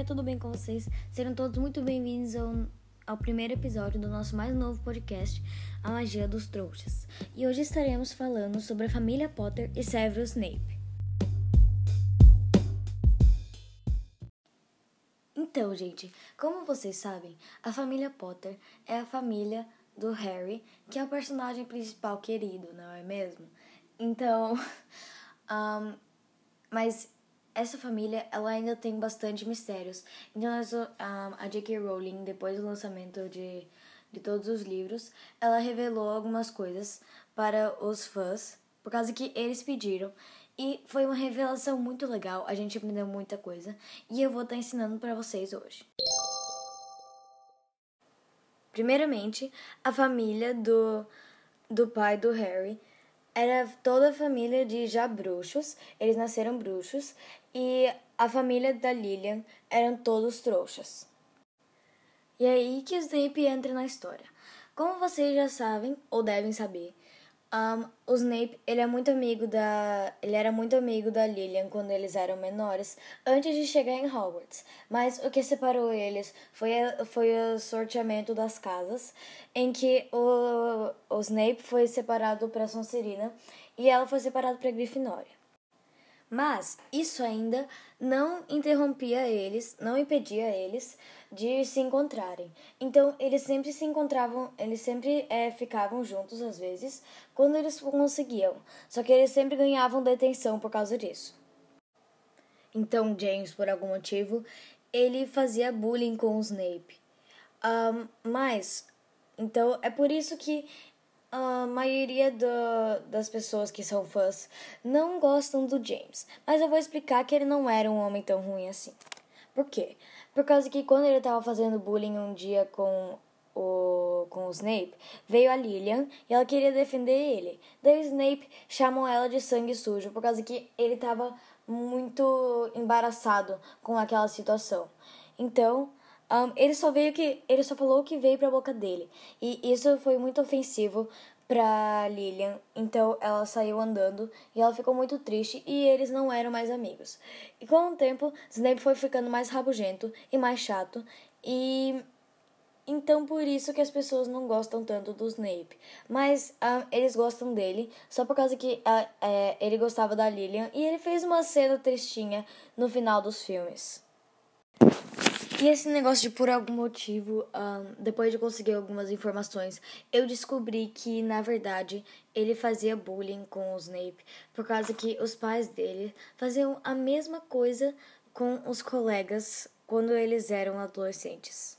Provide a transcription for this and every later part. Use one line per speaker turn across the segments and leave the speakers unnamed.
galera, tudo bem com vocês? Sejam todos muito bem-vindos ao, ao primeiro episódio do nosso mais novo podcast, A Magia dos Trouxas. E hoje estaremos falando sobre a família Potter e Severus Snape. Então, gente, como vocês sabem, a família Potter é a família do Harry, que é o personagem principal querido, não é mesmo? Então, um, mas essa família ela ainda tem bastante mistérios. Então a J.K. Rowling, depois do lançamento de, de todos os livros, ela revelou algumas coisas para os fãs, por causa que eles pediram. E foi uma revelação muito legal, a gente aprendeu muita coisa. E eu vou estar ensinando para vocês hoje. Primeiramente, a família do, do pai do Harry era toda a família de já bruxos, eles nasceram bruxos, e a família da Lilian eram todos trouxas. E é aí que Snape entra na história. Como vocês já sabem, ou devem saber, um, o Snape, ele é muito amigo da, ele era muito amigo da Lilian quando eles eram menores, antes de chegar em Hogwarts. Mas o que separou eles foi, foi o sorteamento das casas, em que o, o Snape foi separado para Sonserina e ela foi separada para Grifinória. Mas isso ainda não interrompia eles, não impedia eles de se encontrarem. Então eles sempre se encontravam, eles sempre é, ficavam juntos às vezes, quando eles conseguiam. Só que eles sempre ganhavam detenção por causa disso. Então James, por algum motivo, ele fazia bullying com o Snape. Um, mas, então é por isso que a maioria do, das pessoas que são fãs não gostam do James, mas eu vou explicar que ele não era um homem tão ruim assim. Por quê? Por causa que quando ele estava fazendo bullying um dia com o, com o Snape, veio a Lillian e ela queria defender ele. Daí o Snape chamou ela de sangue sujo por causa que ele estava muito embaraçado com aquela situação. Então, um, ele só veio que ele só falou o que veio pra boca dele. E isso foi muito ofensivo pra Lilian. Então ela saiu andando e ela ficou muito triste e eles não eram mais amigos. E com o tempo, Snape foi ficando mais rabugento e mais chato e então por isso que as pessoas não gostam tanto do Snape. Mas um, eles gostam dele só por causa que uh, ele gostava da Lilian e ele fez uma cena tristinha no final dos filmes. E esse negócio de por algum motivo, um, depois de conseguir algumas informações, eu descobri que na verdade ele fazia bullying com o Snape por causa que os pais dele faziam a mesma coisa com os colegas quando eles eram adolescentes.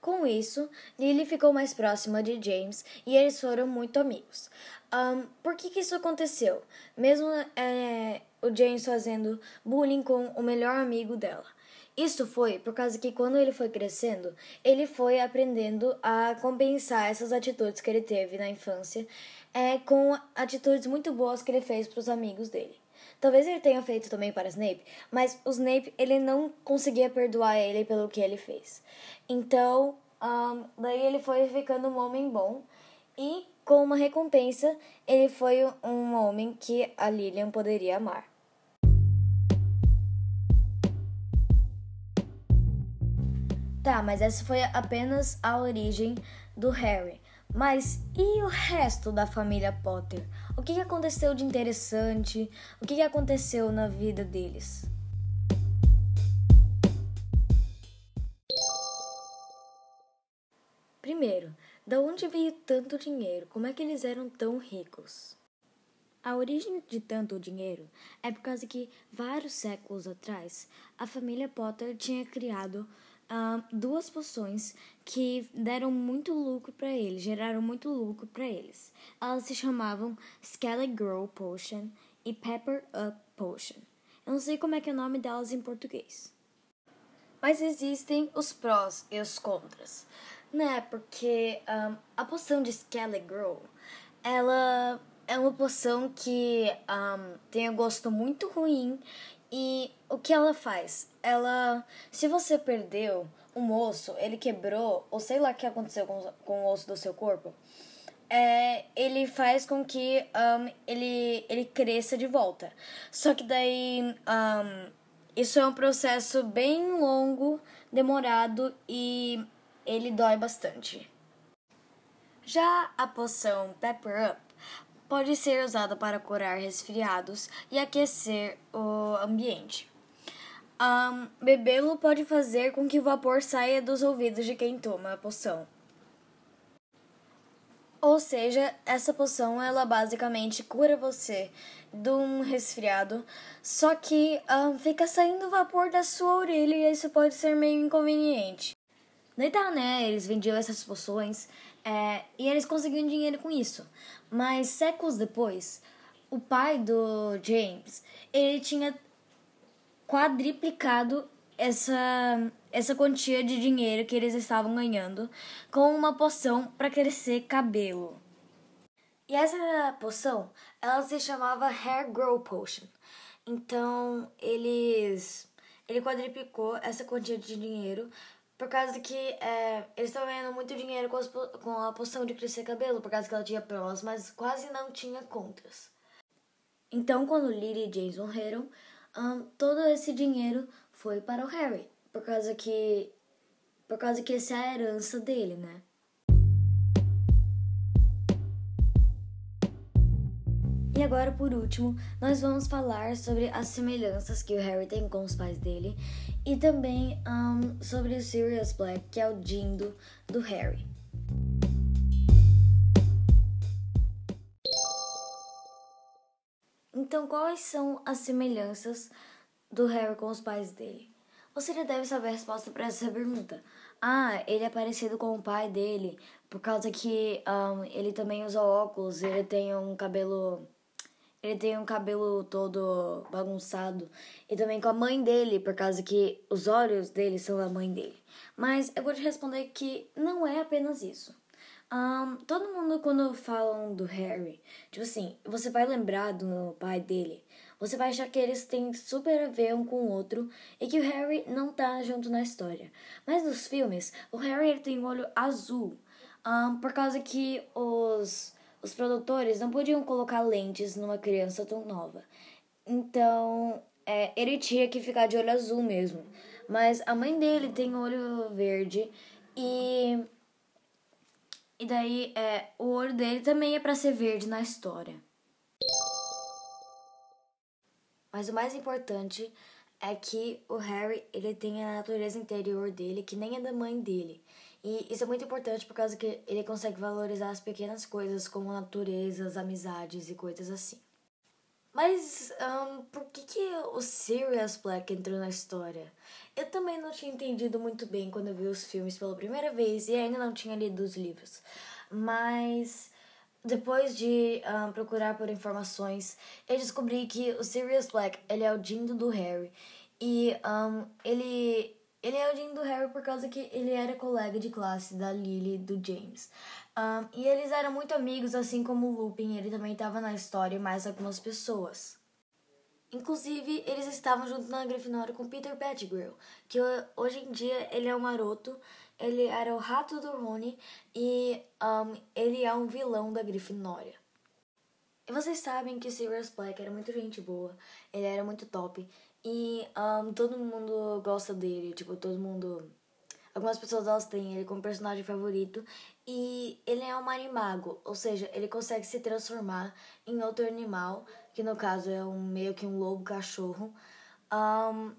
Com isso, Lily ficou mais próxima de James e eles foram muito amigos. Um, por que, que isso aconteceu? Mesmo é, o James fazendo bullying com o melhor amigo dela. Isso foi por causa que quando ele foi crescendo, ele foi aprendendo a compensar essas atitudes que ele teve na infância é, com atitudes muito boas que ele fez para os amigos dele. Talvez ele tenha feito também para Snape, mas o Snape ele não conseguia perdoar ele pelo que ele fez. Então, um, daí ele foi ficando um homem bom e com uma recompensa ele foi um homem que a Lilian poderia amar. Tá, mas essa foi apenas a origem do Harry. Mas e o resto da família Potter? O que aconteceu de interessante? O que aconteceu na vida deles? Primeiro, da onde veio tanto dinheiro? Como é que eles eram tão ricos? A origem de tanto dinheiro é por causa que, vários séculos atrás, a família Potter tinha criado duas poções que deram muito lucro para eles, geraram muito lucro para eles. Elas se chamavam Skelly Grow Potion e Pepper Up Potion. Eu não sei como é que é o nome delas em português. Mas existem os prós e os contras, né? Porque um, a poção de Skelly Grow, ela é uma poção que um, tem um gosto muito ruim e o que ela faz? Ela, se você perdeu um osso, ele quebrou, ou sei lá o que aconteceu com, com o osso do seu corpo, é, ele faz com que um, ele, ele cresça de volta. Só que daí um, Isso é um processo bem longo, demorado e ele dói bastante. Já a poção Pepper Up pode ser usada para curar resfriados e aquecer o ambiente. Um, Bebê-lo pode fazer com que o vapor saia dos ouvidos de quem toma a poção. Ou seja, essa poção ela basicamente cura você de um resfriado, só que um, fica saindo vapor da sua orelha e isso pode ser meio inconveniente. Daí né? Eles vendiam essas poções é, e eles conseguiam dinheiro com isso. Mas séculos depois, o pai do James, ele tinha quadriplicado essa, essa quantia de dinheiro que eles estavam ganhando com uma poção para crescer cabelo. E essa poção, ela se chamava Hair Grow Potion. Então, eles ele quadriplicou essa quantia de dinheiro por causa que é, eles estavam ganhando muito dinheiro com, as, com a poção de crescer cabelo, por causa que ela tinha prós, mas quase não tinha contras. Então, quando Lily e James morreram, um, todo esse dinheiro foi para o Harry, por causa que por causa que essa é a herança dele, né? Agora, por último, nós vamos falar sobre as semelhanças que o Harry tem com os pais dele e também um, sobre o Sirius Black, que é o Dindo do Harry. Então, quais são as semelhanças do Harry com os pais dele? Você já deve saber a resposta para essa pergunta. Ah, ele é parecido com o pai dele, por causa que um, ele também usa óculos, ele tem um cabelo ele tem um cabelo todo bagunçado. E também com a mãe dele, por causa que os olhos dele são a mãe dele. Mas eu vou te responder que não é apenas isso. Um, todo mundo, quando falam do Harry, tipo assim, você vai lembrar do pai dele. Você vai achar que eles têm super a ver um com o outro e que o Harry não tá junto na história. Mas nos filmes, o Harry ele tem um olho azul. Um, por causa que os os produtores não podiam colocar lentes numa criança tão nova. Então, é, ele tinha que ficar de olho azul mesmo. Mas a mãe dele tem olho verde e. E daí, é, o olho dele também é para ser verde na história. Mas o mais importante é que o Harry ele tem a natureza interior dele que nem é da mãe dele. E isso é muito importante por causa que ele consegue valorizar as pequenas coisas como a natureza, as amizades e coisas assim. Mas um, por que, que o Sirius Black entrou na história? Eu também não tinha entendido muito bem quando eu vi os filmes pela primeira vez e ainda não tinha lido os livros. Mas depois de um, procurar por informações, eu descobri que o Sirius Black ele é o Dindo do Harry e um, ele ele é o Jim do Harry por causa que ele era colega de classe da Lily e do James. Um, e eles eram muito amigos, assim como o Lupin, ele também estava na história, mais algumas pessoas. Inclusive, eles estavam junto na Grifinória com Peter Pettigrew, que hoje em dia ele é um maroto, ele era o rato do Rony e um, ele é um vilão da Grifinória. E vocês sabem que Sirius Black era muito gente boa, ele era muito top. E um, todo mundo gosta dele, tipo, todo mundo. Algumas pessoas elas têm ele como personagem favorito. E ele é um marimago, ou seja, ele consegue se transformar em outro animal, que no caso é um meio que um lobo cachorro. Um,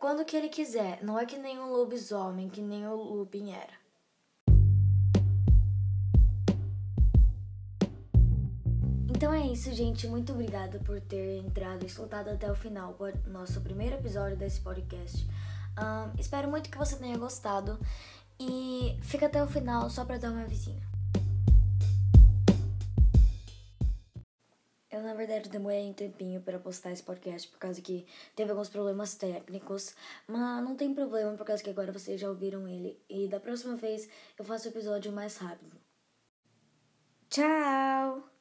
quando que ele quiser, não é que nem um lobisomem, que nem o Lupin era. Então é isso, gente. Muito obrigada por ter entrado e escutado até o final o nosso primeiro episódio desse podcast. Um, espero muito que você tenha gostado e fica até o final só pra dar uma vizinha. Eu, na verdade, demorei um tempinho para postar esse podcast por causa que teve alguns problemas técnicos, mas não tem problema por causa que agora vocês já ouviram ele e da próxima vez eu faço o episódio mais rápido. Tchau!